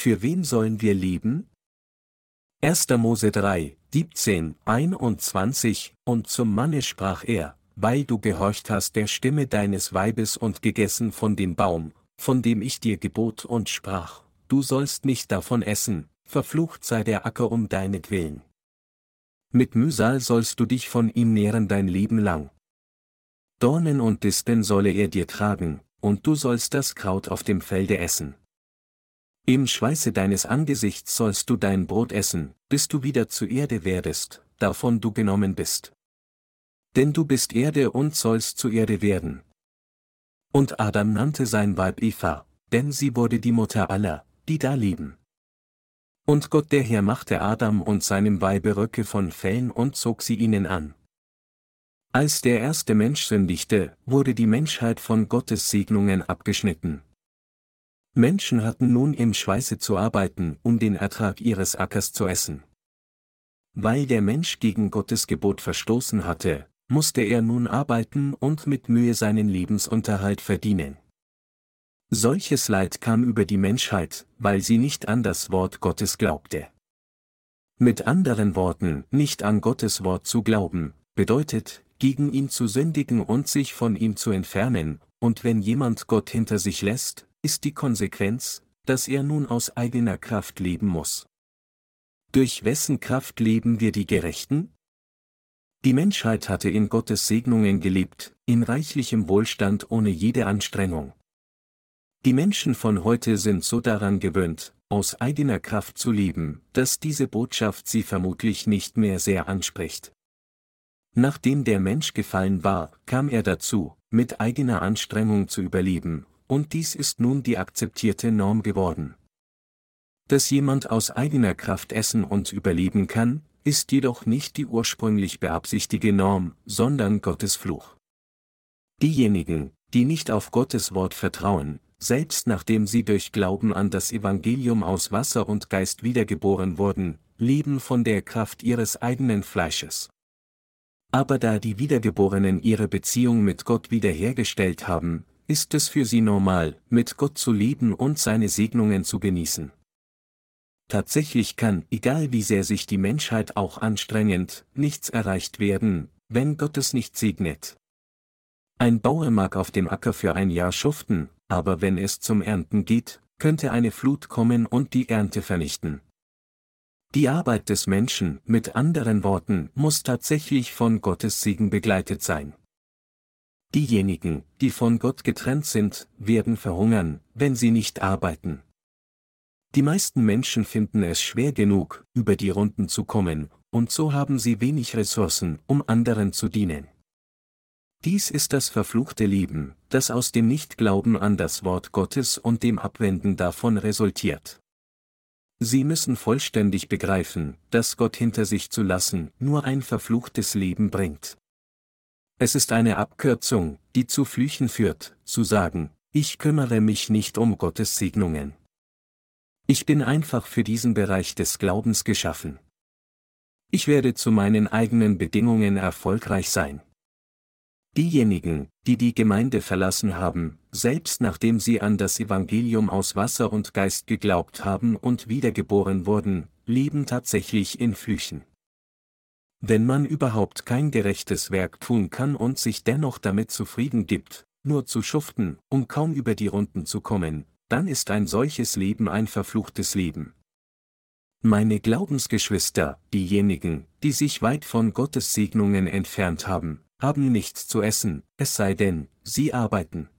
für wen sollen wir leben? 1. Mose 3, 17, 21, und zum Manne sprach er, weil du gehorcht hast der Stimme deines Weibes und gegessen von dem Baum, von dem ich dir gebot und sprach, du sollst nicht davon essen, verflucht sei der Acker um deinetwillen. Mit Mühsal sollst du dich von ihm nähren dein Leben lang. Dornen und Disteln solle er dir tragen, und du sollst das Kraut auf dem Felde essen. Im Schweiße deines Angesichts sollst du dein Brot essen, bis du wieder zu Erde werdest, davon du genommen bist. Denn du bist Erde und sollst zu Erde werden. Und Adam nannte sein Weib Eva, denn sie wurde die Mutter aller, die da leben. Und Gott der Herr machte Adam und seinem Weibe Röcke von Fellen und zog sie ihnen an. Als der erste Mensch sündigte, wurde die Menschheit von Gottes Segnungen abgeschnitten. Menschen hatten nun im Schweiße zu arbeiten, um den Ertrag ihres Ackers zu essen. Weil der Mensch gegen Gottes Gebot verstoßen hatte, musste er nun arbeiten und mit Mühe seinen Lebensunterhalt verdienen. Solches Leid kam über die Menschheit, weil sie nicht an das Wort Gottes glaubte. Mit anderen Worten, nicht an Gottes Wort zu glauben, bedeutet, gegen ihn zu sündigen und sich von ihm zu entfernen, und wenn jemand Gott hinter sich lässt, ist die Konsequenz, dass er nun aus eigener Kraft leben muss. Durch wessen Kraft leben wir die Gerechten? Die Menschheit hatte in Gottes Segnungen gelebt, in reichlichem Wohlstand ohne jede Anstrengung. Die Menschen von heute sind so daran gewöhnt, aus eigener Kraft zu leben, dass diese Botschaft sie vermutlich nicht mehr sehr anspricht. Nachdem der Mensch gefallen war, kam er dazu, mit eigener Anstrengung zu überleben, und dies ist nun die akzeptierte Norm geworden. Dass jemand aus eigener Kraft essen und überleben kann, ist jedoch nicht die ursprünglich beabsichtigte Norm, sondern Gottes Fluch. Diejenigen, die nicht auf Gottes Wort vertrauen, selbst nachdem sie durch Glauben an das Evangelium aus Wasser und Geist wiedergeboren wurden, leben von der Kraft ihres eigenen Fleisches. Aber da die Wiedergeborenen ihre Beziehung mit Gott wiederhergestellt haben, ist es für sie normal, mit Gott zu leben und seine Segnungen zu genießen. Tatsächlich kann, egal wie sehr sich die Menschheit auch anstrengend, nichts erreicht werden, wenn Gott es nicht segnet. Ein Bauer mag auf dem Acker für ein Jahr schuften, aber wenn es zum Ernten geht, könnte eine Flut kommen und die Ernte vernichten. Die Arbeit des Menschen, mit anderen Worten, muss tatsächlich von Gottes Segen begleitet sein. Diejenigen, die von Gott getrennt sind, werden verhungern, wenn sie nicht arbeiten. Die meisten Menschen finden es schwer genug, über die Runden zu kommen, und so haben sie wenig Ressourcen, um anderen zu dienen. Dies ist das verfluchte Leben, das aus dem Nichtglauben an das Wort Gottes und dem Abwenden davon resultiert. Sie müssen vollständig begreifen, dass Gott hinter sich zu lassen nur ein verfluchtes Leben bringt. Es ist eine Abkürzung, die zu Flüchen führt, zu sagen, ich kümmere mich nicht um Gottes Segnungen. Ich bin einfach für diesen Bereich des Glaubens geschaffen. Ich werde zu meinen eigenen Bedingungen erfolgreich sein. Diejenigen, die die Gemeinde verlassen haben, selbst nachdem sie an das Evangelium aus Wasser und Geist geglaubt haben und wiedergeboren wurden, leben tatsächlich in Flüchen. Wenn man überhaupt kein gerechtes Werk tun kann und sich dennoch damit zufrieden gibt, nur zu schuften, um kaum über die Runden zu kommen, dann ist ein solches Leben ein verfluchtes Leben. Meine Glaubensgeschwister, diejenigen, die sich weit von Gottes Segnungen entfernt haben, haben nichts zu essen, es sei denn, sie arbeiten.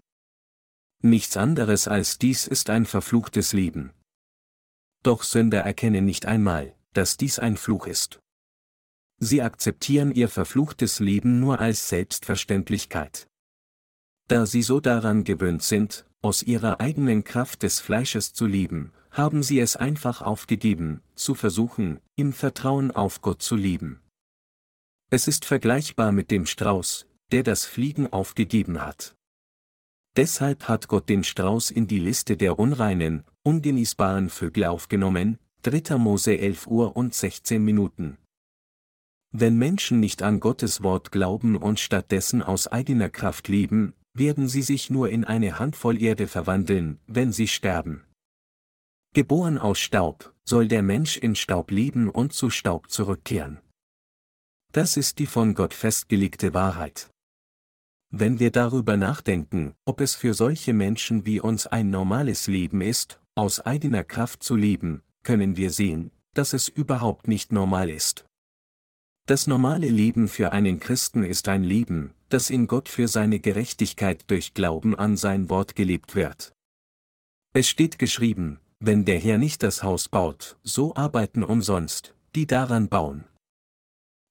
Nichts anderes als dies ist ein verfluchtes Leben. Doch Sünder erkennen nicht einmal, dass dies ein Fluch ist. Sie akzeptieren ihr verfluchtes Leben nur als Selbstverständlichkeit. Da sie so daran gewöhnt sind, aus ihrer eigenen Kraft des Fleisches zu leben, haben sie es einfach aufgegeben, zu versuchen, im Vertrauen auf Gott zu leben. Es ist vergleichbar mit dem Strauß, der das Fliegen aufgegeben hat. Deshalb hat Gott den Strauß in die Liste der unreinen, ungenießbaren Vögel aufgenommen, 3. Mose 11 Uhr und 16 Minuten. Wenn Menschen nicht an Gottes Wort glauben und stattdessen aus eigener Kraft leben, werden sie sich nur in eine Handvoll Erde verwandeln, wenn sie sterben. Geboren aus Staub, soll der Mensch in Staub leben und zu Staub zurückkehren. Das ist die von Gott festgelegte Wahrheit. Wenn wir darüber nachdenken, ob es für solche Menschen wie uns ein normales Leben ist, aus eigener Kraft zu leben, können wir sehen, dass es überhaupt nicht normal ist. Das normale Leben für einen Christen ist ein Leben, das in Gott für seine Gerechtigkeit durch Glauben an sein Wort gelebt wird. Es steht geschrieben, wenn der Herr nicht das Haus baut, so arbeiten umsonst, die daran bauen.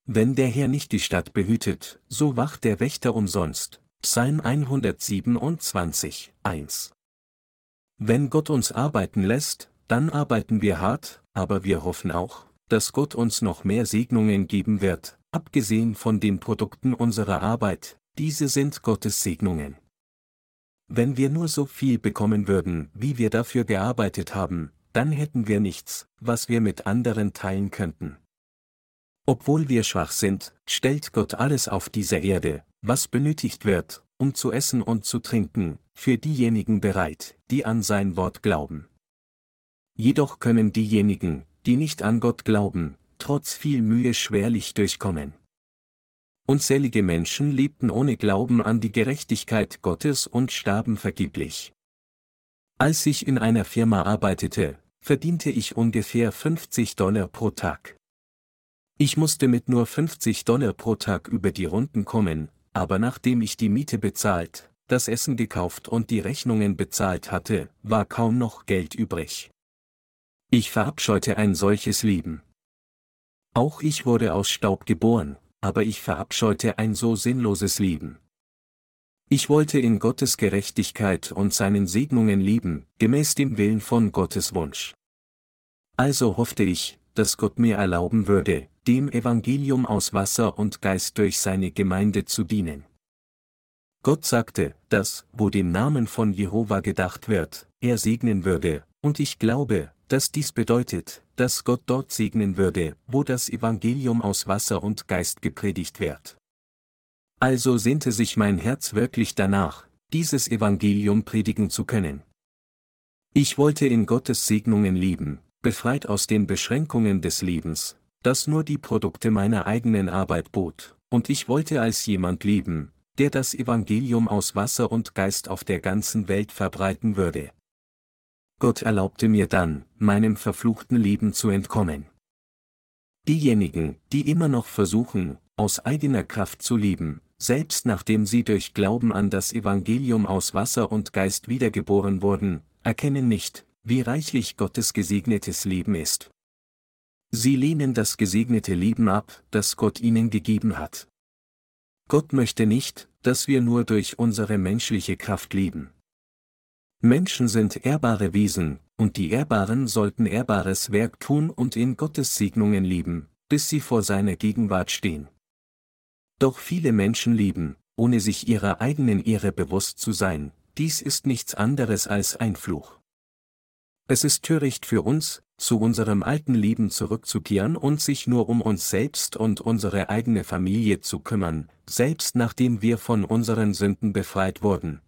Wenn der Herr nicht die Stadt behütet, so wacht der Wächter umsonst. Psalm 127, 1. Wenn Gott uns arbeiten lässt, dann arbeiten wir hart, aber wir hoffen auch, dass Gott uns noch mehr Segnungen geben wird, abgesehen von den Produkten unserer Arbeit, diese sind Gottes Segnungen. Wenn wir nur so viel bekommen würden, wie wir dafür gearbeitet haben, dann hätten wir nichts, was wir mit anderen teilen könnten. Obwohl wir schwach sind, stellt Gott alles auf dieser Erde, was benötigt wird, um zu essen und zu trinken, für diejenigen bereit, die an sein Wort glauben. Jedoch können diejenigen, die nicht an Gott glauben, trotz viel Mühe schwerlich durchkommen. Unzählige Menschen lebten ohne Glauben an die Gerechtigkeit Gottes und starben vergeblich. Als ich in einer Firma arbeitete, verdiente ich ungefähr 50 Dollar pro Tag. Ich musste mit nur 50 Dollar pro Tag über die Runden kommen, aber nachdem ich die Miete bezahlt, das Essen gekauft und die Rechnungen bezahlt hatte, war kaum noch Geld übrig. Ich verabscheute ein solches Leben. Auch ich wurde aus Staub geboren, aber ich verabscheute ein so sinnloses Leben. Ich wollte in Gottes Gerechtigkeit und seinen Segnungen leben, gemäß dem Willen von Gottes Wunsch. Also hoffte ich, dass Gott mir erlauben würde, dem Evangelium aus Wasser und Geist durch seine Gemeinde zu dienen. Gott sagte, dass, wo dem Namen von Jehova gedacht wird, er segnen würde, und ich glaube, dass dies bedeutet, dass Gott dort segnen würde, wo das Evangelium aus Wasser und Geist gepredigt wird. Also sehnte sich mein Herz wirklich danach, dieses Evangelium predigen zu können. Ich wollte in Gottes Segnungen leben, befreit aus den Beschränkungen des Lebens, das nur die Produkte meiner eigenen Arbeit bot, und ich wollte als jemand leben, der das Evangelium aus Wasser und Geist auf der ganzen Welt verbreiten würde. Gott erlaubte mir dann, meinem verfluchten Leben zu entkommen. Diejenigen, die immer noch versuchen, aus eigener Kraft zu leben, selbst nachdem sie durch Glauben an das Evangelium aus Wasser und Geist wiedergeboren wurden, erkennen nicht, wie reichlich Gottes gesegnetes Leben ist. Sie lehnen das gesegnete Leben ab, das Gott ihnen gegeben hat. Gott möchte nicht, dass wir nur durch unsere menschliche Kraft leben. Menschen sind ehrbare Wesen, und die Ehrbaren sollten ehrbares Werk tun und in Gottes Segnungen lieben, bis sie vor seiner Gegenwart stehen. Doch viele Menschen lieben, ohne sich ihrer eigenen Ehre bewusst zu sein, dies ist nichts anderes als ein Fluch. Es ist töricht für uns, zu unserem alten Leben zurückzukehren und sich nur um uns selbst und unsere eigene Familie zu kümmern, selbst nachdem wir von unseren Sünden befreit wurden.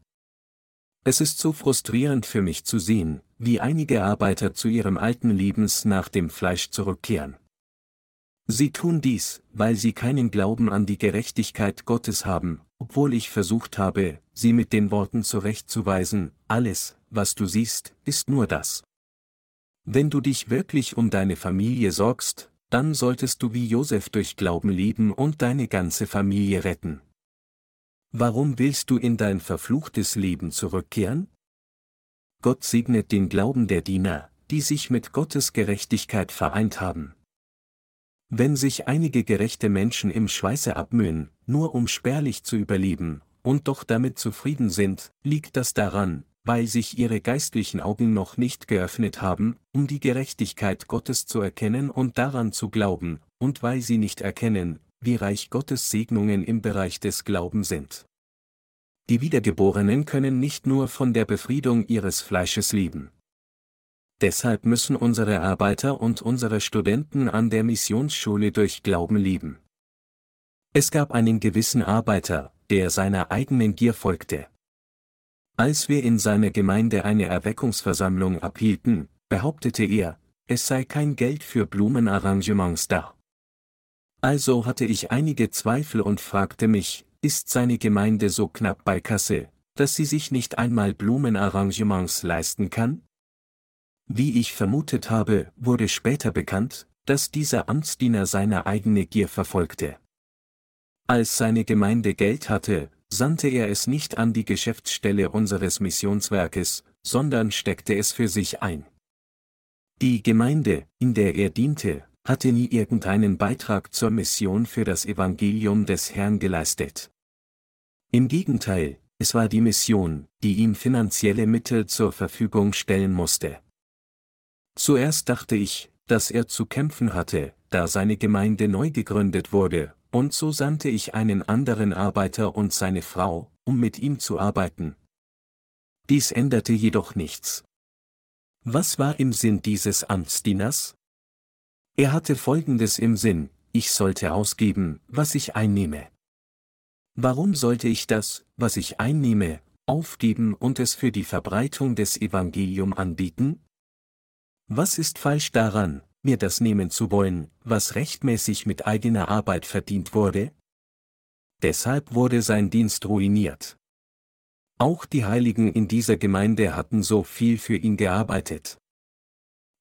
Es ist so frustrierend für mich zu sehen, wie einige Arbeiter zu ihrem alten Lebens nach dem Fleisch zurückkehren. Sie tun dies, weil sie keinen Glauben an die Gerechtigkeit Gottes haben, obwohl ich versucht habe, sie mit den Worten zurechtzuweisen, alles, was du siehst, ist nur das. Wenn du dich wirklich um deine Familie sorgst, dann solltest du wie Josef durch Glauben leben und deine ganze Familie retten. Warum willst du in dein verfluchtes Leben zurückkehren? Gott segnet den Glauben der Diener, die sich mit Gottes Gerechtigkeit vereint haben. Wenn sich einige gerechte Menschen im Schweiße abmühen, nur um spärlich zu überleben, und doch damit zufrieden sind, liegt das daran, weil sich ihre geistlichen Augen noch nicht geöffnet haben, um die Gerechtigkeit Gottes zu erkennen und daran zu glauben, und weil sie nicht erkennen, wie reich Gottes Segnungen im Bereich des Glaubens sind. Die Wiedergeborenen können nicht nur von der Befriedung ihres Fleisches leben. Deshalb müssen unsere Arbeiter und unsere Studenten an der Missionsschule durch Glauben leben. Es gab einen gewissen Arbeiter, der seiner eigenen Gier folgte. Als wir in seiner Gemeinde eine Erweckungsversammlung abhielten, behauptete er, es sei kein Geld für Blumenarrangements da. Also hatte ich einige Zweifel und fragte mich, ist seine Gemeinde so knapp bei Kasse, dass sie sich nicht einmal Blumenarrangements leisten kann? Wie ich vermutet habe, wurde später bekannt, dass dieser Amtsdiener seine eigene Gier verfolgte. Als seine Gemeinde Geld hatte, sandte er es nicht an die Geschäftsstelle unseres Missionswerkes, sondern steckte es für sich ein. Die Gemeinde, in der er diente, hatte nie irgendeinen Beitrag zur Mission für das Evangelium des Herrn geleistet. Im Gegenteil, es war die Mission, die ihm finanzielle Mittel zur Verfügung stellen musste. Zuerst dachte ich, dass er zu kämpfen hatte, da seine Gemeinde neu gegründet wurde, und so sandte ich einen anderen Arbeiter und seine Frau, um mit ihm zu arbeiten. Dies änderte jedoch nichts. Was war im Sinn dieses Amtsdieners? Er hatte Folgendes im Sinn, ich sollte ausgeben, was ich einnehme. Warum sollte ich das, was ich einnehme, aufgeben und es für die Verbreitung des Evangelium anbieten? Was ist falsch daran, mir das nehmen zu wollen, was rechtmäßig mit eigener Arbeit verdient wurde? Deshalb wurde sein Dienst ruiniert. Auch die Heiligen in dieser Gemeinde hatten so viel für ihn gearbeitet.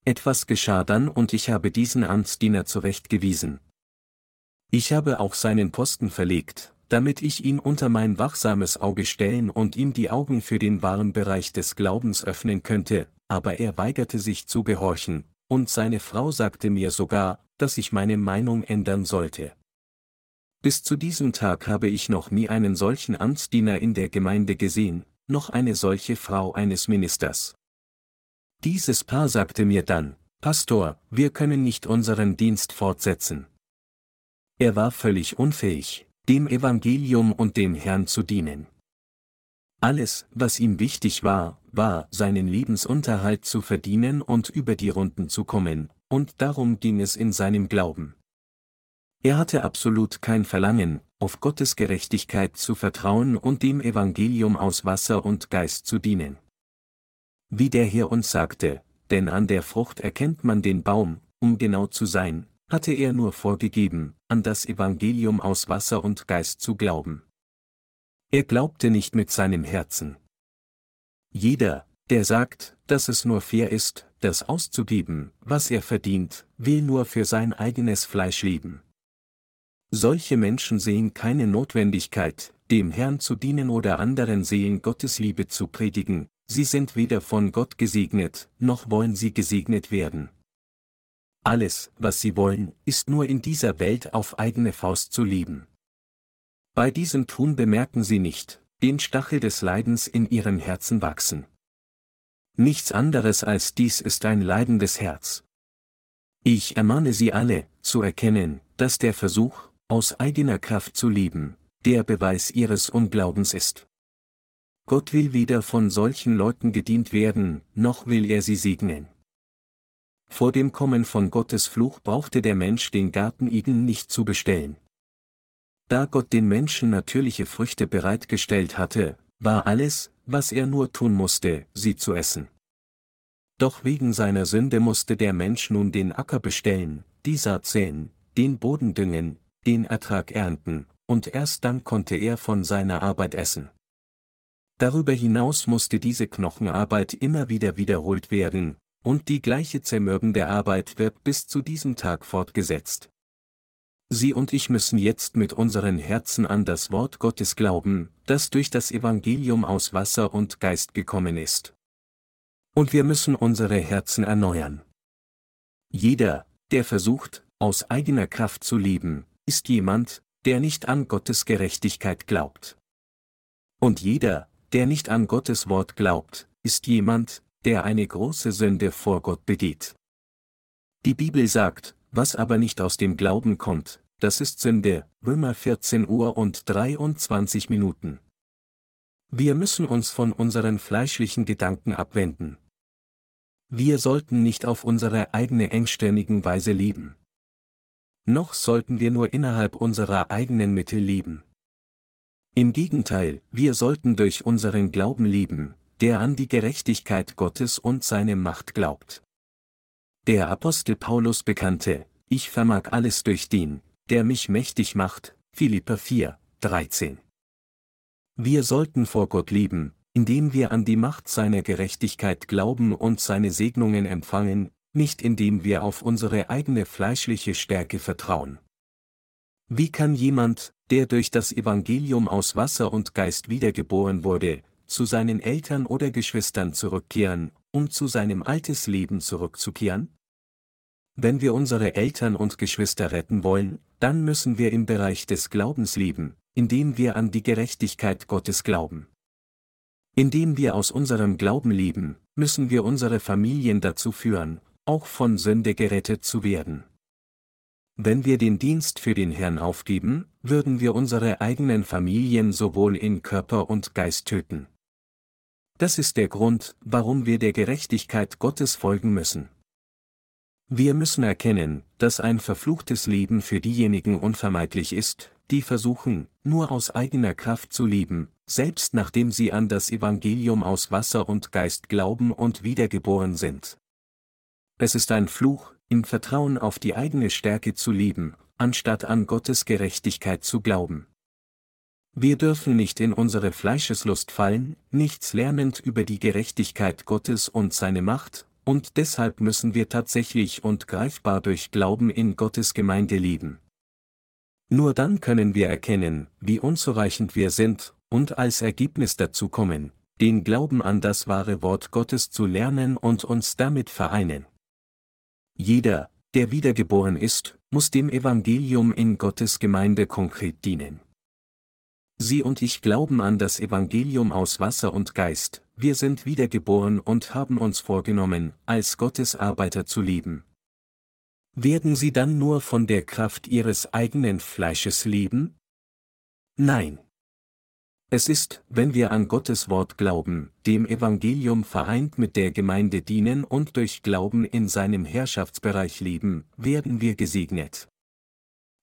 Etwas geschah dann und ich habe diesen Amtsdiener zurechtgewiesen. Ich habe auch seinen Posten verlegt, damit ich ihn unter mein wachsames Auge stellen und ihm die Augen für den wahren Bereich des Glaubens öffnen könnte, aber er weigerte sich zu gehorchen, und seine Frau sagte mir sogar, dass ich meine Meinung ändern sollte. Bis zu diesem Tag habe ich noch nie einen solchen Amtsdiener in der Gemeinde gesehen, noch eine solche Frau eines Ministers. Dieses Paar sagte mir dann, Pastor, wir können nicht unseren Dienst fortsetzen. Er war völlig unfähig, dem Evangelium und dem Herrn zu dienen. Alles, was ihm wichtig war, war, seinen Lebensunterhalt zu verdienen und über die Runden zu kommen, und darum ging es in seinem Glauben. Er hatte absolut kein Verlangen, auf Gottes Gerechtigkeit zu vertrauen und dem Evangelium aus Wasser und Geist zu dienen wie der Herr uns sagte, denn an der Frucht erkennt man den Baum, um genau zu sein, hatte er nur vorgegeben, an das Evangelium aus Wasser und Geist zu glauben. Er glaubte nicht mit seinem Herzen. Jeder, der sagt, dass es nur fair ist, das auszugeben, was er verdient, will nur für sein eigenes Fleisch leben. Solche Menschen sehen keine Notwendigkeit, dem Herrn zu dienen oder anderen Seelen Gottes Liebe zu predigen, Sie sind weder von Gott gesegnet, noch wollen sie gesegnet werden. Alles, was sie wollen, ist nur in dieser Welt auf eigene Faust zu leben. Bei diesem Tun bemerken sie nicht, den Stachel des Leidens in ihren Herzen wachsen. Nichts anderes als dies ist ein leidendes Herz. Ich ermahne Sie alle, zu erkennen, dass der Versuch, aus eigener Kraft zu leben, der Beweis Ihres Unglaubens ist. Gott will weder von solchen Leuten gedient werden, noch will er sie segnen. Vor dem Kommen von Gottes Fluch brauchte der Mensch den Garten Eden nicht zu bestellen. Da Gott den Menschen natürliche Früchte bereitgestellt hatte, war alles, was er nur tun musste, sie zu essen. Doch wegen seiner Sünde musste der Mensch nun den Acker bestellen, die Saat säen, den Boden düngen, den Ertrag ernten, und erst dann konnte er von seiner Arbeit essen. Darüber hinaus musste diese Knochenarbeit immer wieder wiederholt werden, und die gleiche zermürbende Arbeit wird bis zu diesem Tag fortgesetzt. Sie und ich müssen jetzt mit unseren Herzen an das Wort Gottes glauben, das durch das Evangelium aus Wasser und Geist gekommen ist. Und wir müssen unsere Herzen erneuern. Jeder, der versucht, aus eigener Kraft zu leben, ist jemand, der nicht an Gottes Gerechtigkeit glaubt. Und jeder, der nicht an Gottes Wort glaubt, ist jemand, der eine große Sünde vor Gott begeht. Die Bibel sagt, was aber nicht aus dem Glauben kommt, das ist Sünde, Römer 14 Uhr und 23 Minuten. Wir müssen uns von unseren fleischlichen Gedanken abwenden. Wir sollten nicht auf unsere eigene engstirnigen Weise leben. Noch sollten wir nur innerhalb unserer eigenen Mittel leben. Im Gegenteil, wir sollten durch unseren Glauben leben, der an die Gerechtigkeit Gottes und seine Macht glaubt. Der Apostel Paulus bekannte, ich vermag alles durch den, der mich mächtig macht, Philipper 4, 13. Wir sollten vor Gott lieben, indem wir an die Macht seiner Gerechtigkeit glauben und seine Segnungen empfangen, nicht indem wir auf unsere eigene fleischliche Stärke vertrauen. Wie kann jemand, der durch das Evangelium aus Wasser und Geist wiedergeboren wurde, zu seinen Eltern oder Geschwistern zurückkehren, um zu seinem altes Leben zurückzukehren? Wenn wir unsere Eltern und Geschwister retten wollen, dann müssen wir im Bereich des Glaubens leben, indem wir an die Gerechtigkeit Gottes glauben. Indem wir aus unserem Glauben leben, müssen wir unsere Familien dazu führen, auch von Sünde gerettet zu werden. Wenn wir den Dienst für den Herrn aufgeben, würden wir unsere eigenen Familien sowohl in Körper und Geist töten. Das ist der Grund, warum wir der Gerechtigkeit Gottes folgen müssen. Wir müssen erkennen, dass ein verfluchtes Leben für diejenigen unvermeidlich ist, die versuchen, nur aus eigener Kraft zu leben, selbst nachdem sie an das Evangelium aus Wasser und Geist glauben und wiedergeboren sind. Es ist ein Fluch, im Vertrauen auf die eigene Stärke zu leben, anstatt an Gottes Gerechtigkeit zu glauben. Wir dürfen nicht in unsere Fleischeslust fallen, nichts lernend über die Gerechtigkeit Gottes und seine Macht, und deshalb müssen wir tatsächlich und greifbar durch Glauben in Gottes Gemeinde leben. Nur dann können wir erkennen, wie unzureichend wir sind, und als Ergebnis dazu kommen, den Glauben an das wahre Wort Gottes zu lernen und uns damit vereinen. Jeder, der wiedergeboren ist, muss dem Evangelium in Gottes Gemeinde konkret dienen. Sie und ich glauben an das Evangelium aus Wasser und Geist, wir sind wiedergeboren und haben uns vorgenommen, als Gottes Arbeiter zu leben. Werden Sie dann nur von der Kraft Ihres eigenen Fleisches leben? Nein. Es ist, wenn wir an Gottes Wort glauben, dem Evangelium vereint mit der Gemeinde dienen und durch Glauben in seinem Herrschaftsbereich leben, werden wir gesegnet.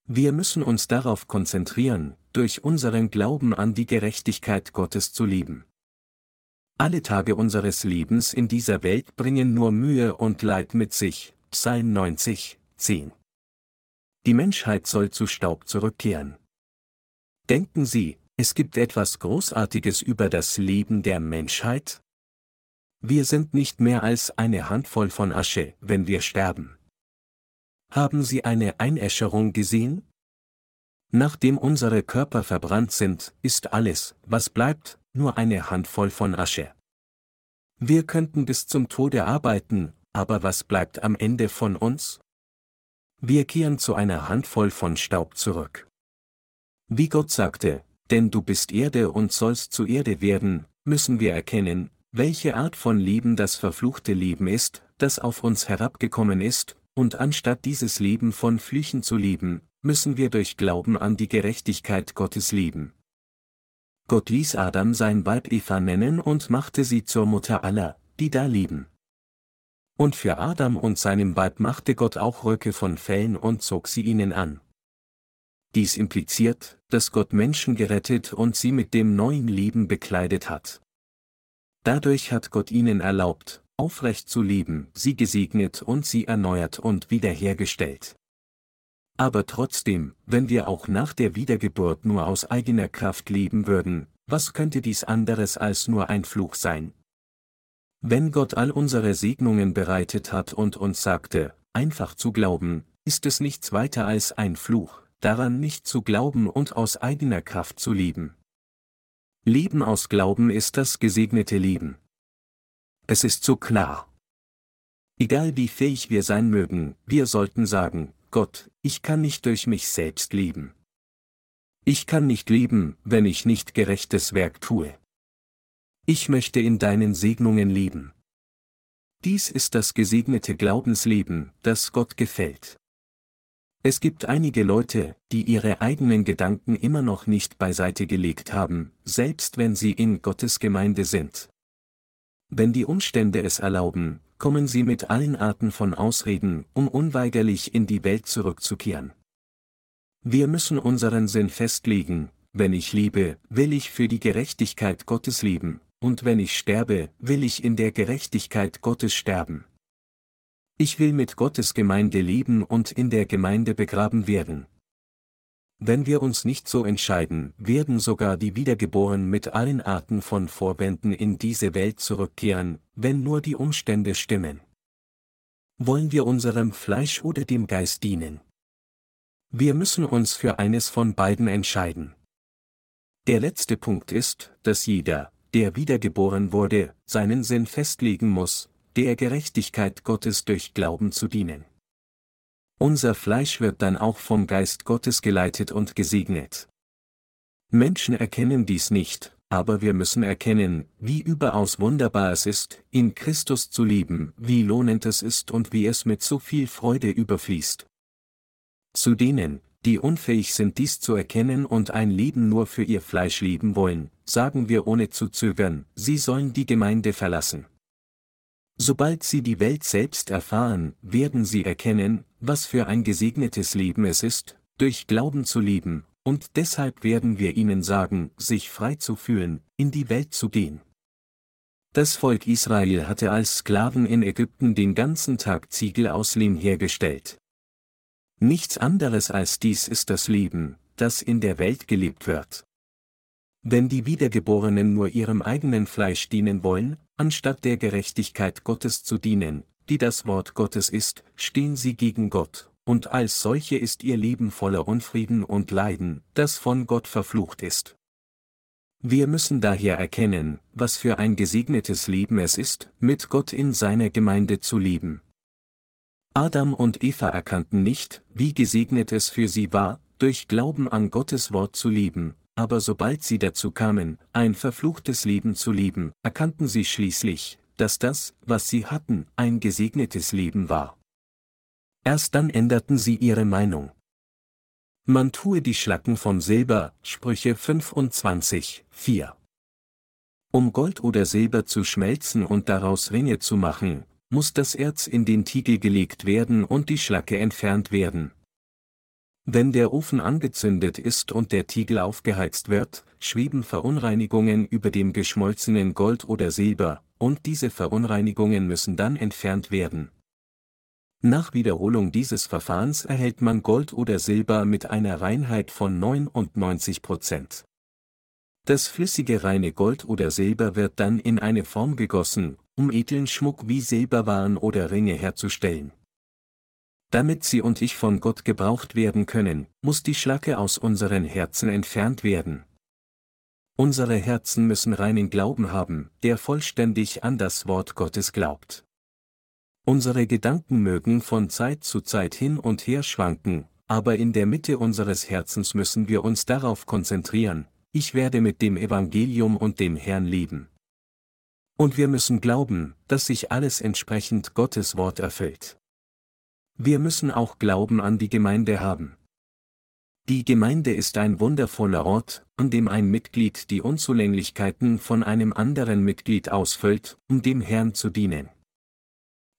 Wir müssen uns darauf konzentrieren, durch unseren Glauben an die Gerechtigkeit Gottes zu leben. Alle Tage unseres Lebens in dieser Welt bringen nur Mühe und Leid mit sich. Psalm 90, 10. Die Menschheit soll zu Staub zurückkehren. Denken Sie, es gibt etwas Großartiges über das Leben der Menschheit? Wir sind nicht mehr als eine Handvoll von Asche, wenn wir sterben. Haben Sie eine Einäscherung gesehen? Nachdem unsere Körper verbrannt sind, ist alles, was bleibt, nur eine Handvoll von Asche. Wir könnten bis zum Tode arbeiten, aber was bleibt am Ende von uns? Wir kehren zu einer Handvoll von Staub zurück. Wie Gott sagte, denn du bist Erde und sollst zu Erde werden, müssen wir erkennen, welche Art von Leben das verfluchte Leben ist, das auf uns herabgekommen ist, und anstatt dieses Leben von Flüchen zu leben, müssen wir durch Glauben an die Gerechtigkeit Gottes leben. Gott ließ Adam sein Weib Eva nennen und machte sie zur Mutter aller, die da leben. Und für Adam und seinem Weib machte Gott auch Röcke von Fellen und zog sie ihnen an. Dies impliziert, dass Gott Menschen gerettet und sie mit dem neuen Leben bekleidet hat. Dadurch hat Gott ihnen erlaubt, aufrecht zu leben, sie gesegnet und sie erneuert und wiederhergestellt. Aber trotzdem, wenn wir auch nach der Wiedergeburt nur aus eigener Kraft leben würden, was könnte dies anderes als nur ein Fluch sein? Wenn Gott all unsere Segnungen bereitet hat und uns sagte, einfach zu glauben, ist es nichts weiter als ein Fluch, daran nicht zu glauben und aus eigener Kraft zu leben. Leben aus Glauben ist das gesegnete Leben. Es ist so klar. Egal wie fähig wir sein mögen, wir sollten sagen, Gott, ich kann nicht durch mich selbst leben. Ich kann nicht leben, wenn ich nicht gerechtes Werk tue. Ich möchte in deinen Segnungen leben. Dies ist das gesegnete Glaubensleben, das Gott gefällt. Es gibt einige Leute, die ihre eigenen Gedanken immer noch nicht beiseite gelegt haben, selbst wenn sie in Gottes Gemeinde sind. Wenn die Umstände es erlauben, kommen sie mit allen Arten von Ausreden, um unweigerlich in die Welt zurückzukehren. Wir müssen unseren Sinn festlegen, wenn ich liebe, will ich für die Gerechtigkeit Gottes leben, und wenn ich sterbe, will ich in der Gerechtigkeit Gottes sterben. Ich will mit Gottes Gemeinde leben und in der Gemeinde begraben werden. Wenn wir uns nicht so entscheiden, werden sogar die Wiedergeborenen mit allen Arten von Vorbänden in diese Welt zurückkehren, wenn nur die Umstände stimmen. Wollen wir unserem Fleisch oder dem Geist dienen? Wir müssen uns für eines von beiden entscheiden. Der letzte Punkt ist, dass jeder, der wiedergeboren wurde, seinen Sinn festlegen muss, der Gerechtigkeit Gottes durch Glauben zu dienen. Unser Fleisch wird dann auch vom Geist Gottes geleitet und gesegnet. Menschen erkennen dies nicht, aber wir müssen erkennen, wie überaus wunderbar es ist, in Christus zu leben, wie lohnend es ist und wie es mit so viel Freude überfließt. Zu denen, die unfähig sind dies zu erkennen und ein Leben nur für ihr Fleisch leben wollen, sagen wir ohne zu zögern, sie sollen die Gemeinde verlassen. Sobald sie die Welt selbst erfahren, werden sie erkennen, was für ein gesegnetes Leben es ist, durch Glauben zu leben, und deshalb werden wir ihnen sagen, sich frei zu fühlen, in die Welt zu gehen. Das Volk Israel hatte als Sklaven in Ägypten den ganzen Tag Ziegel aus Lehm hergestellt. Nichts anderes als dies ist das Leben, das in der Welt gelebt wird. Wenn die Wiedergeborenen nur ihrem eigenen Fleisch dienen wollen, anstatt der Gerechtigkeit Gottes zu dienen, die das Wort Gottes ist, stehen sie gegen Gott, und als solche ist ihr Leben voller Unfrieden und Leiden, das von Gott verflucht ist. Wir müssen daher erkennen, was für ein gesegnetes Leben es ist, mit Gott in seiner Gemeinde zu leben. Adam und Eva erkannten nicht, wie gesegnet es für sie war, durch Glauben an Gottes Wort zu leben, aber sobald sie dazu kamen, ein verfluchtes Leben zu leben, erkannten sie schließlich, dass das, was sie hatten, ein gesegnetes Leben war. Erst dann änderten sie ihre Meinung. Man tue die Schlacken von Silber, Sprüche 25, 4. Um Gold oder Silber zu schmelzen und daraus Ringe zu machen, muss das Erz in den Tiegel gelegt werden und die Schlacke entfernt werden. Wenn der Ofen angezündet ist und der Tiegel aufgeheizt wird, schweben Verunreinigungen über dem geschmolzenen Gold oder Silber, und diese Verunreinigungen müssen dann entfernt werden. Nach Wiederholung dieses Verfahrens erhält man Gold oder Silber mit einer Reinheit von 99 Prozent. Das flüssige reine Gold oder Silber wird dann in eine Form gegossen, um edlen Schmuck wie Silberwaren oder Ringe herzustellen. Damit sie und ich von Gott gebraucht werden können, muss die Schlacke aus unseren Herzen entfernt werden. Unsere Herzen müssen reinen Glauben haben, der vollständig an das Wort Gottes glaubt. Unsere Gedanken mögen von Zeit zu Zeit hin und her schwanken, aber in der Mitte unseres Herzens müssen wir uns darauf konzentrieren, ich werde mit dem Evangelium und dem Herrn leben. Und wir müssen glauben, dass sich alles entsprechend Gottes Wort erfüllt. Wir müssen auch Glauben an die Gemeinde haben. Die Gemeinde ist ein wundervoller Ort, an dem ein Mitglied die Unzulänglichkeiten von einem anderen Mitglied ausfüllt, um dem Herrn zu dienen.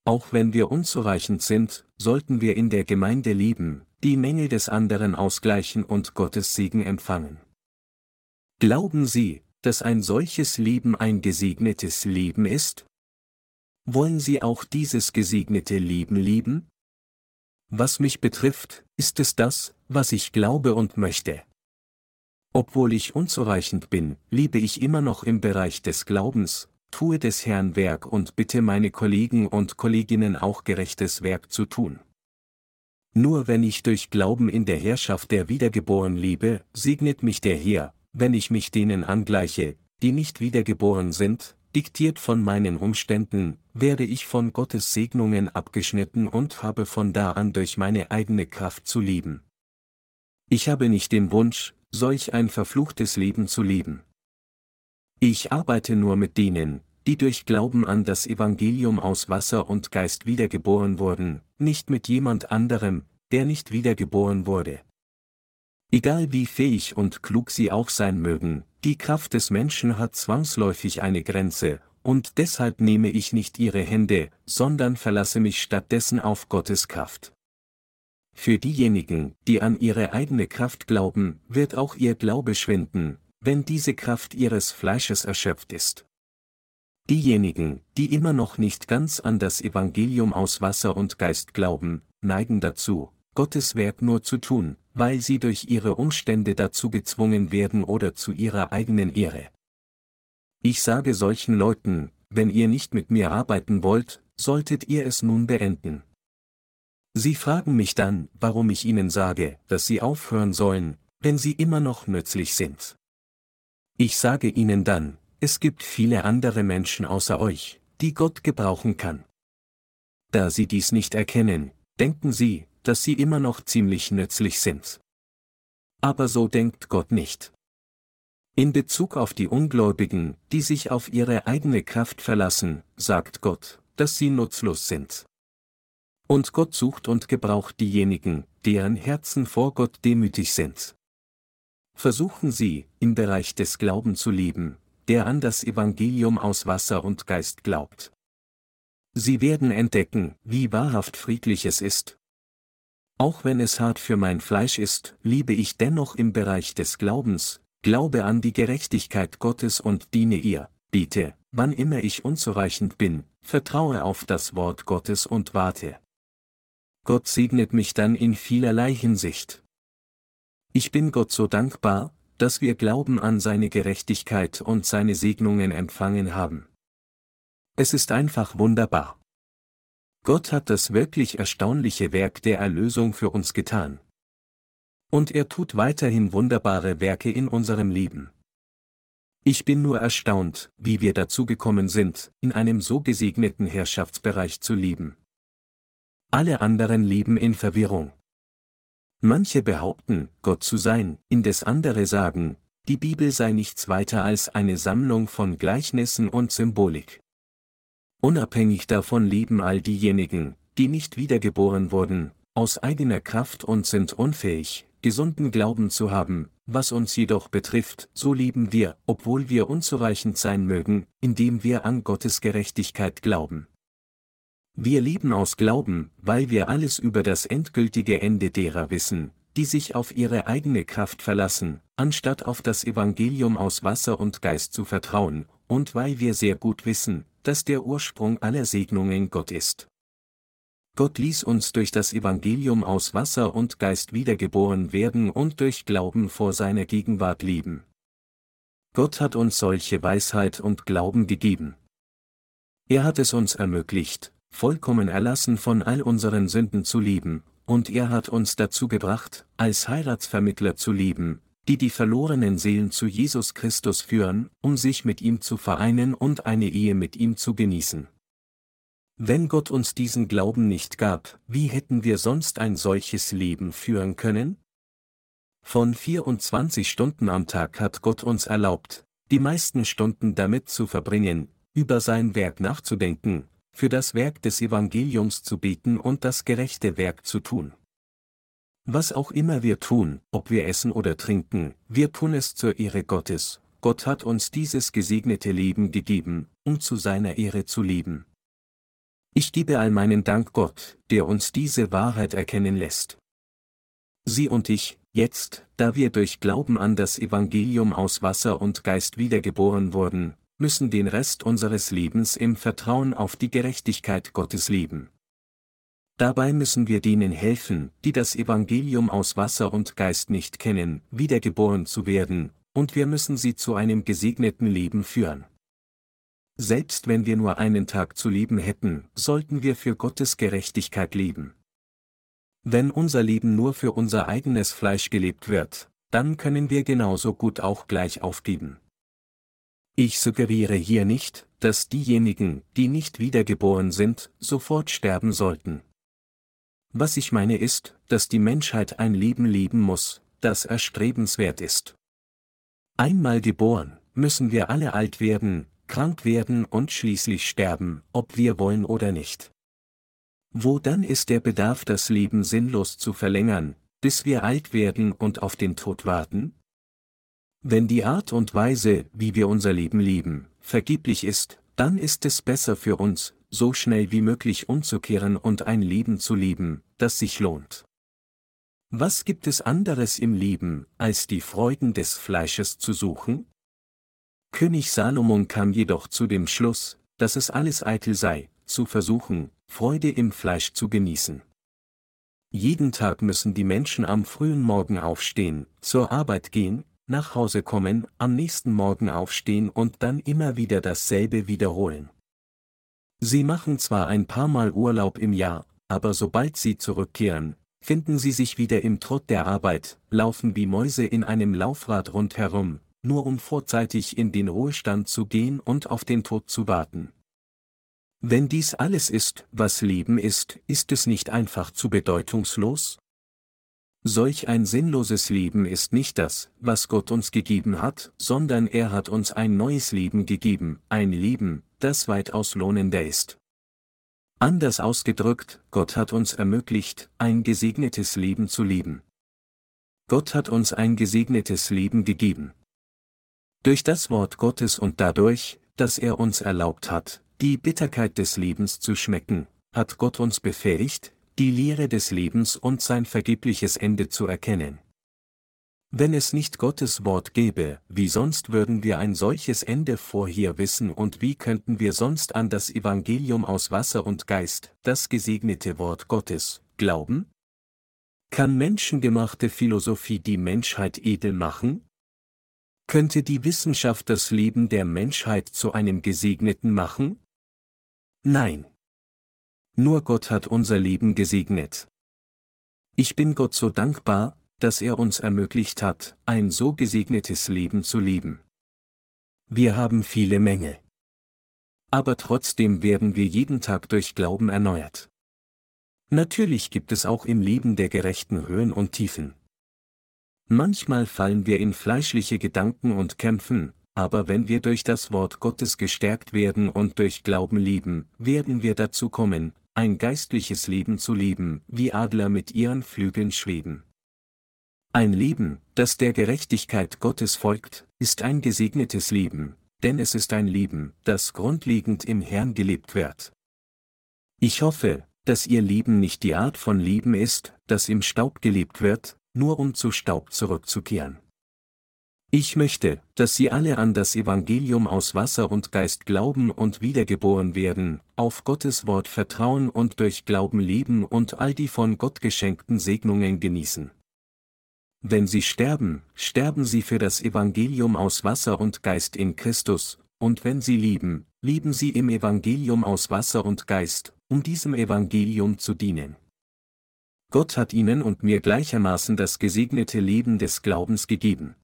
Auch wenn wir unzureichend sind, sollten wir in der Gemeinde lieben, die Mängel des anderen ausgleichen und Gottes Segen empfangen. Glauben Sie, dass ein solches Leben ein gesegnetes Leben ist? Wollen Sie auch dieses gesegnete Leben lieben? Was mich betrifft, ist es das, was ich glaube und möchte. Obwohl ich unzureichend bin, liebe ich immer noch im Bereich des Glaubens, tue des Herrn Werk und bitte meine Kollegen und Kolleginnen auch gerechtes Werk zu tun. Nur wenn ich durch Glauben in der Herrschaft der Wiedergeboren lebe, segnet mich der Herr, wenn ich mich denen angleiche, die nicht wiedergeboren sind, Diktiert von meinen Umständen, werde ich von Gottes Segnungen abgeschnitten und habe von da an durch meine eigene Kraft zu leben. Ich habe nicht den Wunsch, solch ein verfluchtes Leben zu leben. Ich arbeite nur mit denen, die durch Glauben an das Evangelium aus Wasser und Geist wiedergeboren wurden, nicht mit jemand anderem, der nicht wiedergeboren wurde. Egal wie fähig und klug sie auch sein mögen, die Kraft des Menschen hat zwangsläufig eine Grenze, und deshalb nehme ich nicht ihre Hände, sondern verlasse mich stattdessen auf Gottes Kraft. Für diejenigen, die an ihre eigene Kraft glauben, wird auch ihr Glaube schwinden, wenn diese Kraft ihres Fleisches erschöpft ist. Diejenigen, die immer noch nicht ganz an das Evangelium aus Wasser und Geist glauben, neigen dazu, Gottes Werk nur zu tun, weil sie durch ihre Umstände dazu gezwungen werden oder zu ihrer eigenen Ehre. Ich sage solchen Leuten, wenn ihr nicht mit mir arbeiten wollt, solltet ihr es nun beenden. Sie fragen mich dann, warum ich ihnen sage, dass sie aufhören sollen, wenn sie immer noch nützlich sind. Ich sage ihnen dann, es gibt viele andere Menschen außer euch, die Gott gebrauchen kann. Da sie dies nicht erkennen, denken sie, dass sie immer noch ziemlich nützlich sind. Aber so denkt Gott nicht. In Bezug auf die Ungläubigen, die sich auf ihre eigene Kraft verlassen, sagt Gott, dass sie nutzlos sind. Und Gott sucht und gebraucht diejenigen, deren Herzen vor Gott demütig sind. Versuchen Sie, im Bereich des Glauben zu leben, der an das Evangelium aus Wasser und Geist glaubt. Sie werden entdecken, wie wahrhaft friedlich es ist. Auch wenn es hart für mein Fleisch ist, liebe ich dennoch im Bereich des Glaubens, glaube an die Gerechtigkeit Gottes und diene ihr, biete, wann immer ich unzureichend bin, vertraue auf das Wort Gottes und warte. Gott segnet mich dann in vielerlei Hinsicht. Ich bin Gott so dankbar, dass wir Glauben an seine Gerechtigkeit und seine Segnungen empfangen haben. Es ist einfach wunderbar. Gott hat das wirklich erstaunliche Werk der Erlösung für uns getan. Und er tut weiterhin wunderbare Werke in unserem Leben. Ich bin nur erstaunt, wie wir dazu gekommen sind, in einem so gesegneten Herrschaftsbereich zu leben. Alle anderen leben in Verwirrung. Manche behaupten, Gott zu sein, indes andere sagen, die Bibel sei nichts weiter als eine Sammlung von Gleichnissen und Symbolik. Unabhängig davon leben all diejenigen, die nicht wiedergeboren wurden, aus eigener Kraft und sind unfähig, gesunden Glauben zu haben, was uns jedoch betrifft, so leben wir, obwohl wir unzureichend sein mögen, indem wir an Gottes Gerechtigkeit glauben. Wir leben aus Glauben, weil wir alles über das endgültige Ende derer wissen, die sich auf ihre eigene Kraft verlassen, anstatt auf das Evangelium aus Wasser und Geist zu vertrauen, und weil wir sehr gut wissen, dass der Ursprung aller Segnungen Gott ist. Gott ließ uns durch das Evangelium aus Wasser und Geist wiedergeboren werden und durch Glauben vor seiner Gegenwart leben. Gott hat uns solche Weisheit und Glauben gegeben. Er hat es uns ermöglicht, vollkommen erlassen von all unseren Sünden zu leben, und er hat uns dazu gebracht, als Heiratsvermittler zu leben, die die verlorenen Seelen zu Jesus Christus führen, um sich mit ihm zu vereinen und eine Ehe mit ihm zu genießen. Wenn Gott uns diesen Glauben nicht gab, wie hätten wir sonst ein solches Leben führen können? Von 24 Stunden am Tag hat Gott uns erlaubt, die meisten Stunden damit zu verbringen, über sein Werk nachzudenken, für das Werk des Evangeliums zu beten und das gerechte Werk zu tun. Was auch immer wir tun, ob wir essen oder trinken, wir tun es zur Ehre Gottes. Gott hat uns dieses gesegnete Leben gegeben, um zu seiner Ehre zu leben. Ich gebe all meinen Dank Gott, der uns diese Wahrheit erkennen lässt. Sie und ich, jetzt, da wir durch Glauben an das Evangelium aus Wasser und Geist wiedergeboren wurden, müssen den Rest unseres Lebens im Vertrauen auf die Gerechtigkeit Gottes leben. Dabei müssen wir denen helfen, die das Evangelium aus Wasser und Geist nicht kennen, wiedergeboren zu werden, und wir müssen sie zu einem gesegneten Leben führen. Selbst wenn wir nur einen Tag zu leben hätten, sollten wir für Gottes Gerechtigkeit leben. Wenn unser Leben nur für unser eigenes Fleisch gelebt wird, dann können wir genauso gut auch gleich aufgeben. Ich suggeriere hier nicht, dass diejenigen, die nicht wiedergeboren sind, sofort sterben sollten. Was ich meine ist, dass die Menschheit ein Leben leben muss, das erstrebenswert ist. Einmal geboren, müssen wir alle alt werden, krank werden und schließlich sterben, ob wir wollen oder nicht. Wo dann ist der Bedarf, das Leben sinnlos zu verlängern, bis wir alt werden und auf den Tod warten? Wenn die Art und Weise, wie wir unser Leben leben, vergeblich ist, dann ist es besser für uns, so schnell wie möglich umzukehren und ein Leben zu leben, das sich lohnt. Was gibt es anderes im Leben, als die Freuden des Fleisches zu suchen? König Salomon kam jedoch zu dem Schluss, dass es alles eitel sei, zu versuchen, Freude im Fleisch zu genießen. Jeden Tag müssen die Menschen am frühen Morgen aufstehen, zur Arbeit gehen, nach Hause kommen, am nächsten Morgen aufstehen und dann immer wieder dasselbe wiederholen. Sie machen zwar ein paar Mal Urlaub im Jahr, aber sobald sie zurückkehren, finden sie sich wieder im Trott der Arbeit, laufen wie Mäuse in einem Laufrad rundherum, nur um vorzeitig in den Ruhestand zu gehen und auf den Tod zu warten. Wenn dies alles ist, was Leben ist, ist es nicht einfach zu bedeutungslos? Solch ein sinnloses Leben ist nicht das, was Gott uns gegeben hat, sondern er hat uns ein neues Leben gegeben, ein Leben, das weitaus lohnender ist. Anders ausgedrückt, Gott hat uns ermöglicht, ein gesegnetes Leben zu leben. Gott hat uns ein gesegnetes Leben gegeben. Durch das Wort Gottes und dadurch, dass er uns erlaubt hat, die Bitterkeit des Lebens zu schmecken, hat Gott uns befähigt, die Lehre des Lebens und sein vergebliches Ende zu erkennen. Wenn es nicht Gottes Wort gäbe, wie sonst würden wir ein solches Ende vorher wissen und wie könnten wir sonst an das Evangelium aus Wasser und Geist, das gesegnete Wort Gottes, glauben? Kann menschengemachte Philosophie die Menschheit edel machen? Könnte die Wissenschaft das Leben der Menschheit zu einem gesegneten machen? Nein. Nur Gott hat unser Leben gesegnet. Ich bin Gott so dankbar, dass er uns ermöglicht hat, ein so gesegnetes Leben zu leben. Wir haben viele Menge. Aber trotzdem werden wir jeden Tag durch Glauben erneuert. Natürlich gibt es auch im Leben der Gerechten Höhen und Tiefen. Manchmal fallen wir in fleischliche Gedanken und kämpfen, aber wenn wir durch das Wort Gottes gestärkt werden und durch Glauben leben, werden wir dazu kommen, ein geistliches Leben zu leben, wie Adler mit ihren Flügeln schweben. Ein Leben, das der Gerechtigkeit Gottes folgt, ist ein gesegnetes Leben, denn es ist ein Leben, das grundlegend im Herrn gelebt wird. Ich hoffe, dass Ihr Leben nicht die Art von Leben ist, das im Staub gelebt wird, nur um zu Staub zurückzukehren. Ich möchte, dass Sie alle an das Evangelium aus Wasser und Geist glauben und wiedergeboren werden, auf Gottes Wort vertrauen und durch Glauben leben und all die von Gott geschenkten Segnungen genießen. Wenn sie sterben, sterben sie für das Evangelium aus Wasser und Geist in Christus, und wenn sie lieben, lieben sie im Evangelium aus Wasser und Geist, um diesem Evangelium zu dienen. Gott hat ihnen und mir gleichermaßen das gesegnete Leben des Glaubens gegeben.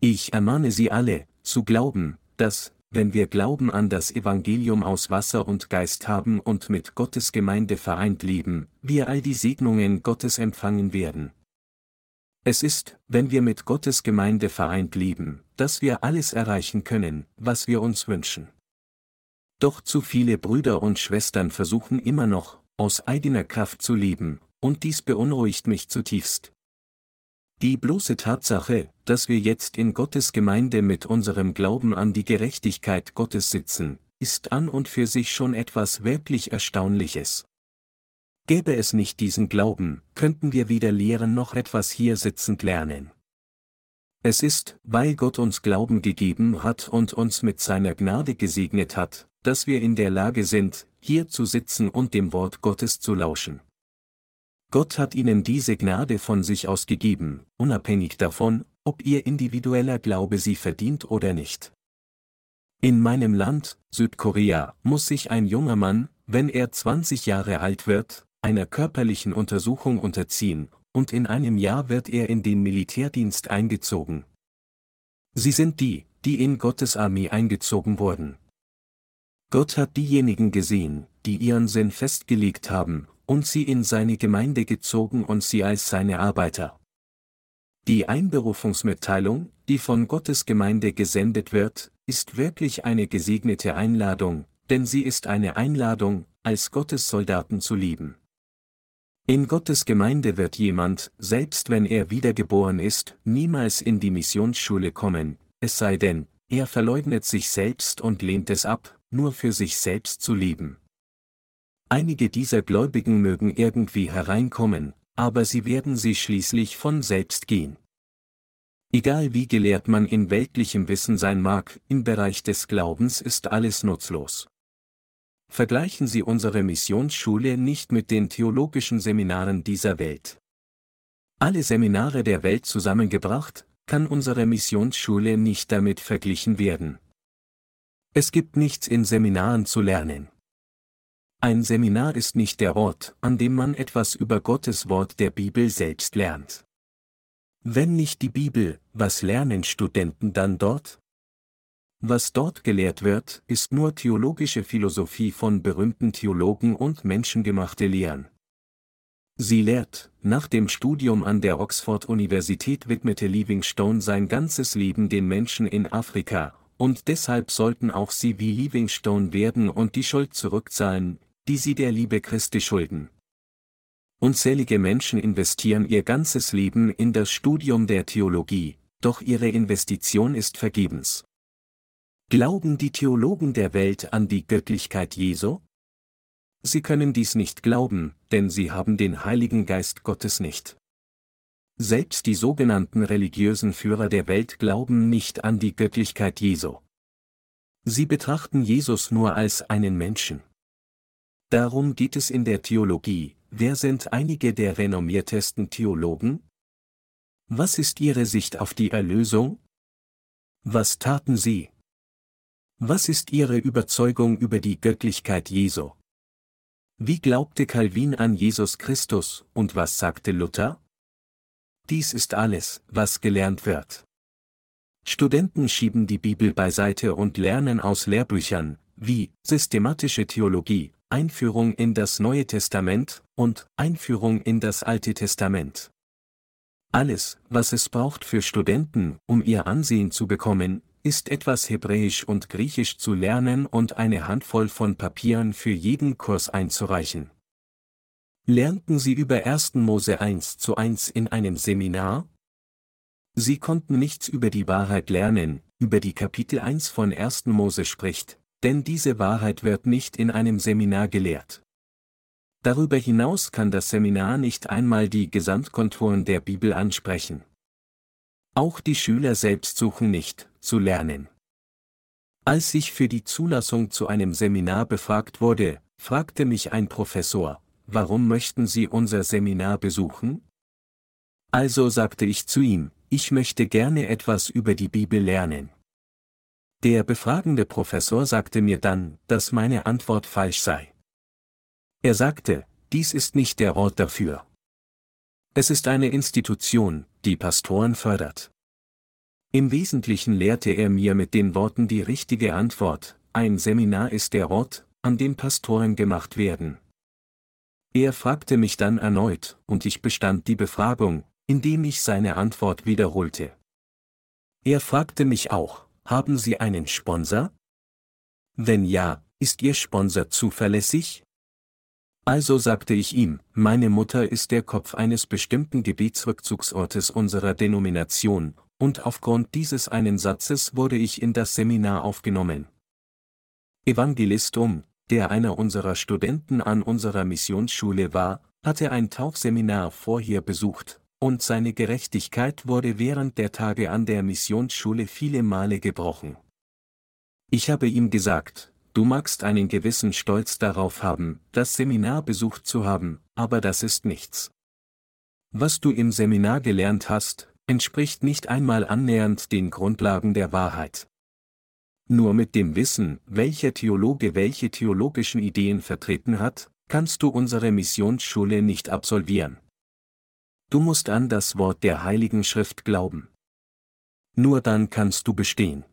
Ich ermahne Sie alle, zu glauben, dass, wenn wir Glauben an das Evangelium aus Wasser und Geist haben und mit Gottes Gemeinde vereint leben, wir all die Segnungen Gottes empfangen werden, es ist, wenn wir mit Gottes Gemeinde vereint leben, dass wir alles erreichen können, was wir uns wünschen. Doch zu viele Brüder und Schwestern versuchen immer noch, aus eigener Kraft zu leben, und dies beunruhigt mich zutiefst. Die bloße Tatsache, dass wir jetzt in Gottes Gemeinde mit unserem Glauben an die Gerechtigkeit Gottes sitzen, ist an und für sich schon etwas wirklich Erstaunliches. Gäbe es nicht diesen Glauben, könnten wir weder lehren noch etwas hier sitzend lernen. Es ist, weil Gott uns Glauben gegeben hat und uns mit seiner Gnade gesegnet hat, dass wir in der Lage sind, hier zu sitzen und dem Wort Gottes zu lauschen. Gott hat ihnen diese Gnade von sich aus gegeben, unabhängig davon, ob ihr individueller Glaube sie verdient oder nicht. In meinem Land, Südkorea, muss sich ein junger Mann, wenn er 20 Jahre alt wird, einer körperlichen Untersuchung unterziehen, und in einem Jahr wird er in den Militärdienst eingezogen. Sie sind die, die in Gottes Armee eingezogen wurden. Gott hat diejenigen gesehen, die ihren Sinn festgelegt haben, und sie in seine Gemeinde gezogen und sie als seine Arbeiter. Die Einberufungsmitteilung, die von Gottes Gemeinde gesendet wird, ist wirklich eine gesegnete Einladung, denn sie ist eine Einladung, als Gottes Soldaten zu lieben. In Gottes Gemeinde wird jemand, selbst wenn er wiedergeboren ist, niemals in die Missionsschule kommen, es sei denn, er verleugnet sich selbst und lehnt es ab, nur für sich selbst zu leben. Einige dieser Gläubigen mögen irgendwie hereinkommen, aber sie werden sie schließlich von selbst gehen. Egal wie gelehrt man in weltlichem Wissen sein mag, im Bereich des Glaubens ist alles nutzlos. Vergleichen Sie unsere Missionsschule nicht mit den theologischen Seminaren dieser Welt. Alle Seminare der Welt zusammengebracht, kann unsere Missionsschule nicht damit verglichen werden. Es gibt nichts in Seminaren zu lernen. Ein Seminar ist nicht der Ort, an dem man etwas über Gottes Wort der Bibel selbst lernt. Wenn nicht die Bibel, was lernen Studenten dann dort? Was dort gelehrt wird, ist nur theologische Philosophie von berühmten Theologen und menschengemachte Lehren. Sie lehrt, nach dem Studium an der Oxford-Universität widmete Livingstone sein ganzes Leben den Menschen in Afrika, und deshalb sollten auch sie wie Livingstone werden und die Schuld zurückzahlen, die sie der Liebe Christi schulden. Unzählige Menschen investieren ihr ganzes Leben in das Studium der Theologie, doch ihre Investition ist vergebens. Glauben die Theologen der Welt an die Göttlichkeit Jesu? Sie können dies nicht glauben, denn sie haben den Heiligen Geist Gottes nicht. Selbst die sogenannten religiösen Führer der Welt glauben nicht an die Göttlichkeit Jesu. Sie betrachten Jesus nur als einen Menschen. Darum geht es in der Theologie, wer sind einige der renommiertesten Theologen? Was ist ihre Sicht auf die Erlösung? Was taten sie? Was ist ihre Überzeugung über die Göttlichkeit Jesu? Wie glaubte Calvin an Jesus Christus, und was sagte Luther? Dies ist alles, was gelernt wird. Studenten schieben die Bibel beiseite und lernen aus Lehrbüchern, wie systematische Theologie, Einführung in das Neue Testament und Einführung in das Alte Testament. Alles, was es braucht für Studenten, um ihr Ansehen zu bekommen, ist etwas Hebräisch und Griechisch zu lernen und eine Handvoll von Papieren für jeden Kurs einzureichen. Lernten Sie über 1. Mose 1 zu 1 in einem Seminar? Sie konnten nichts über die Wahrheit lernen, über die Kapitel 1 von 1. Mose spricht, denn diese Wahrheit wird nicht in einem Seminar gelehrt. Darüber hinaus kann das Seminar nicht einmal die Gesamtkonturen der Bibel ansprechen. Auch die Schüler selbst suchen nicht, zu lernen. Als ich für die Zulassung zu einem Seminar befragt wurde, fragte mich ein Professor, warum möchten Sie unser Seminar besuchen? Also sagte ich zu ihm, ich möchte gerne etwas über die Bibel lernen. Der befragende Professor sagte mir dann, dass meine Antwort falsch sei. Er sagte, dies ist nicht der Ort dafür. Es ist eine Institution, die Pastoren fördert. Im Wesentlichen lehrte er mir mit den Worten die richtige Antwort, ein Seminar ist der Ort, an dem Pastoren gemacht werden. Er fragte mich dann erneut, und ich bestand die Befragung, indem ich seine Antwort wiederholte. Er fragte mich auch, haben Sie einen Sponsor? Wenn ja, ist Ihr Sponsor zuverlässig? Also sagte ich ihm, meine Mutter ist der Kopf eines bestimmten Gebietsrückzugsortes unserer Denomination, und aufgrund dieses einen Satzes wurde ich in das Seminar aufgenommen. Evangelist Um, der einer unserer Studenten an unserer Missionsschule war, hatte ein Tauchseminar vorher besucht, und seine Gerechtigkeit wurde während der Tage an der Missionsschule viele Male gebrochen. Ich habe ihm gesagt, Du magst einen gewissen Stolz darauf haben, das Seminar besucht zu haben, aber das ist nichts. Was du im Seminar gelernt hast, entspricht nicht einmal annähernd den Grundlagen der Wahrheit. Nur mit dem Wissen, welcher Theologe welche theologischen Ideen vertreten hat, kannst du unsere Missionsschule nicht absolvieren. Du musst an das Wort der Heiligen Schrift glauben. Nur dann kannst du bestehen.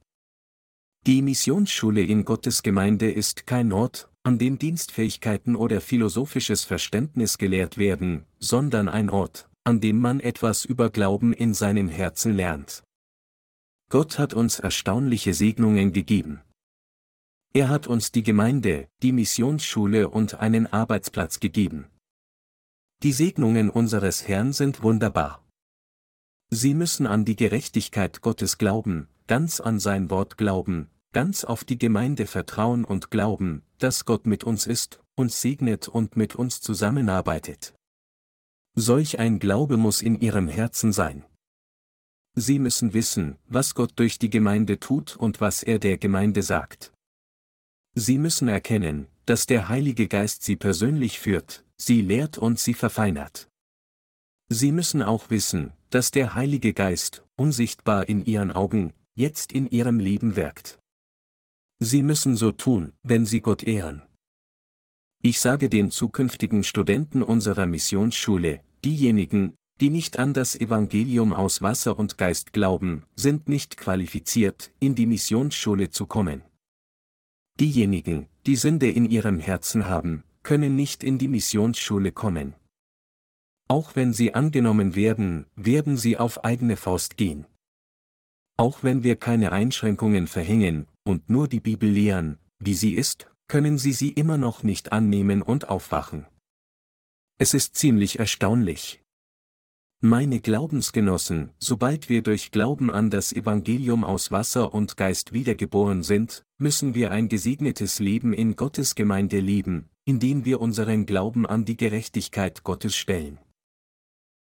Die Missionsschule in Gottes Gemeinde ist kein Ort, an dem Dienstfähigkeiten oder philosophisches Verständnis gelehrt werden, sondern ein Ort, an dem man etwas über Glauben in seinem Herzen lernt. Gott hat uns erstaunliche Segnungen gegeben. Er hat uns die Gemeinde, die Missionsschule und einen Arbeitsplatz gegeben. Die Segnungen unseres Herrn sind wunderbar. Sie müssen an die Gerechtigkeit Gottes glauben, ganz an sein Wort glauben, ganz auf die Gemeinde vertrauen und glauben, dass Gott mit uns ist, uns segnet und mit uns zusammenarbeitet. Solch ein Glaube muss in ihrem Herzen sein. Sie müssen wissen, was Gott durch die Gemeinde tut und was er der Gemeinde sagt. Sie müssen erkennen, dass der Heilige Geist sie persönlich führt, sie lehrt und sie verfeinert. Sie müssen auch wissen, dass der Heilige Geist, unsichtbar in ihren Augen, jetzt in ihrem Leben wirkt. Sie müssen so tun, wenn sie Gott ehren. Ich sage den zukünftigen Studenten unserer Missionsschule, diejenigen, die nicht an das Evangelium aus Wasser und Geist glauben, sind nicht qualifiziert, in die Missionsschule zu kommen. Diejenigen, die Sünde in ihrem Herzen haben, können nicht in die Missionsschule kommen. Auch wenn sie angenommen werden, werden sie auf eigene Faust gehen. Auch wenn wir keine Einschränkungen verhängen und nur die Bibel lehren, wie sie ist, können sie sie immer noch nicht annehmen und aufwachen. Es ist ziemlich erstaunlich. Meine Glaubensgenossen, sobald wir durch Glauben an das Evangelium aus Wasser und Geist wiedergeboren sind, müssen wir ein gesegnetes Leben in Gottes Gemeinde leben, indem wir unseren Glauben an die Gerechtigkeit Gottes stellen.